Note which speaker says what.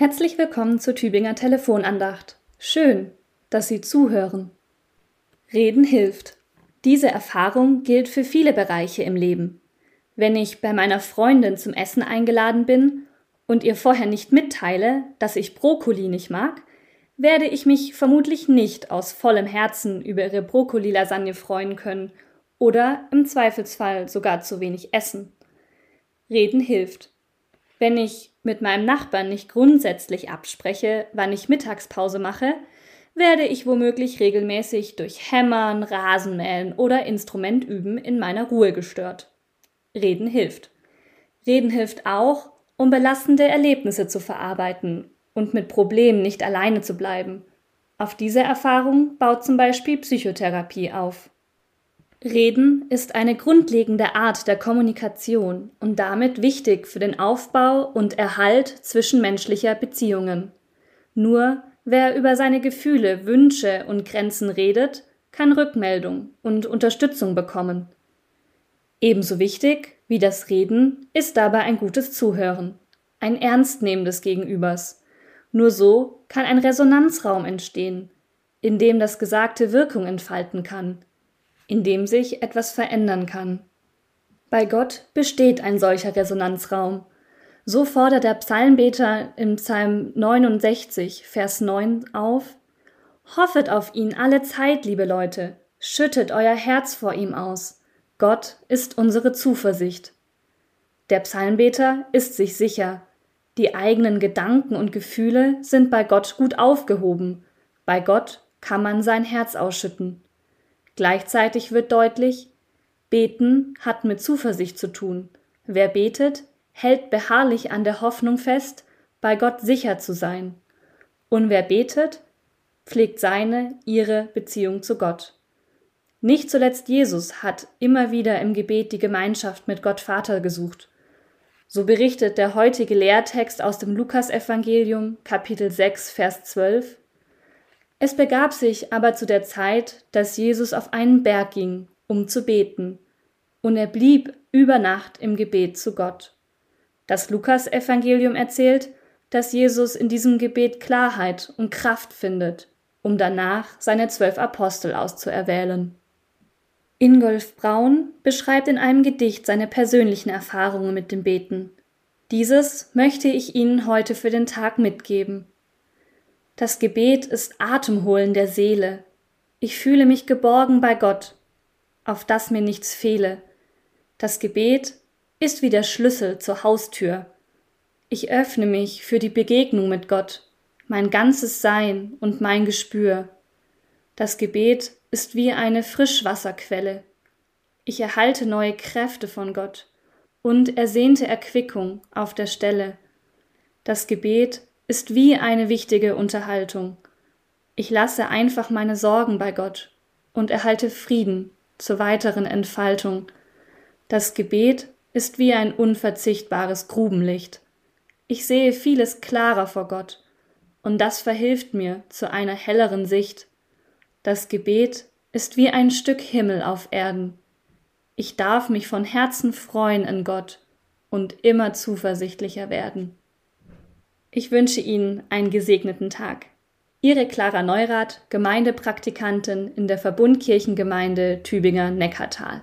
Speaker 1: Herzlich willkommen zur Tübinger Telefonandacht. Schön, dass Sie zuhören. Reden hilft. Diese Erfahrung gilt für viele Bereiche im Leben. Wenn ich bei meiner Freundin zum Essen eingeladen bin und ihr vorher nicht mitteile, dass ich Brokkoli nicht mag, werde ich mich vermutlich nicht aus vollem Herzen über ihre Brokkoli-Lasagne freuen können oder im Zweifelsfall sogar zu wenig essen. Reden hilft. Wenn ich mit meinem Nachbarn nicht grundsätzlich abspreche, wann ich Mittagspause mache, werde ich womöglich regelmäßig durch Hämmern, Rasenmähen oder Instrumentüben in meiner Ruhe gestört. Reden hilft. Reden hilft auch, um belastende Erlebnisse zu verarbeiten und mit Problemen nicht alleine zu bleiben. Auf diese Erfahrung baut zum Beispiel Psychotherapie auf. Reden ist eine grundlegende Art der Kommunikation und damit wichtig für den Aufbau und Erhalt zwischenmenschlicher Beziehungen. Nur wer über seine Gefühle, Wünsche und Grenzen redet, kann Rückmeldung und Unterstützung bekommen. Ebenso wichtig wie das Reden ist dabei ein gutes Zuhören, ein Ernstnehmen des Gegenübers. Nur so kann ein Resonanzraum entstehen, in dem das Gesagte Wirkung entfalten kann in dem sich etwas verändern kann. Bei Gott besteht ein solcher Resonanzraum. So fordert der Psalmbeter im Psalm 69, Vers 9 auf, Hoffet auf ihn alle Zeit, liebe Leute, schüttet euer Herz vor ihm aus. Gott ist unsere Zuversicht. Der Psalmbeter ist sich sicher, die eigenen Gedanken und Gefühle sind bei Gott gut aufgehoben, bei Gott kann man sein Herz ausschütten. Gleichzeitig wird deutlich, Beten hat mit Zuversicht zu tun. Wer betet, hält beharrlich an der Hoffnung fest, bei Gott sicher zu sein. Und wer betet, pflegt seine, ihre Beziehung zu Gott. Nicht zuletzt Jesus hat immer wieder im Gebet die Gemeinschaft mit Gott Vater gesucht. So berichtet der heutige Lehrtext aus dem Lukasevangelium Kapitel 6 Vers 12 es begab sich aber zu der Zeit, dass Jesus auf einen Berg ging, um zu beten, und er blieb über Nacht im Gebet zu Gott. Das Lukas-Evangelium erzählt, dass Jesus in diesem Gebet Klarheit und Kraft findet, um danach seine zwölf Apostel auszuerwählen. Ingolf Braun beschreibt in einem Gedicht seine persönlichen Erfahrungen mit dem Beten. Dieses möchte ich Ihnen heute für den Tag mitgeben. Das Gebet ist Atemholen der Seele. Ich fühle mich geborgen bei Gott, auf das mir nichts fehle. Das Gebet ist wie der Schlüssel zur Haustür. Ich öffne mich für die Begegnung mit Gott, mein ganzes Sein und mein Gespür. Das Gebet ist wie eine Frischwasserquelle. Ich erhalte neue Kräfte von Gott und ersehnte Erquickung auf der Stelle. Das Gebet ist wie eine wichtige Unterhaltung. Ich lasse einfach meine Sorgen bei Gott und erhalte Frieden zur weiteren Entfaltung. Das Gebet ist wie ein unverzichtbares Grubenlicht. Ich sehe vieles klarer vor Gott, und das verhilft mir zu einer helleren Sicht. Das Gebet ist wie ein Stück Himmel auf Erden. Ich darf mich von Herzen freuen in Gott und immer zuversichtlicher werden. Ich wünsche Ihnen einen gesegneten Tag. Ihre Clara Neurath, Gemeindepraktikantin in der Verbundkirchengemeinde Tübinger Neckartal.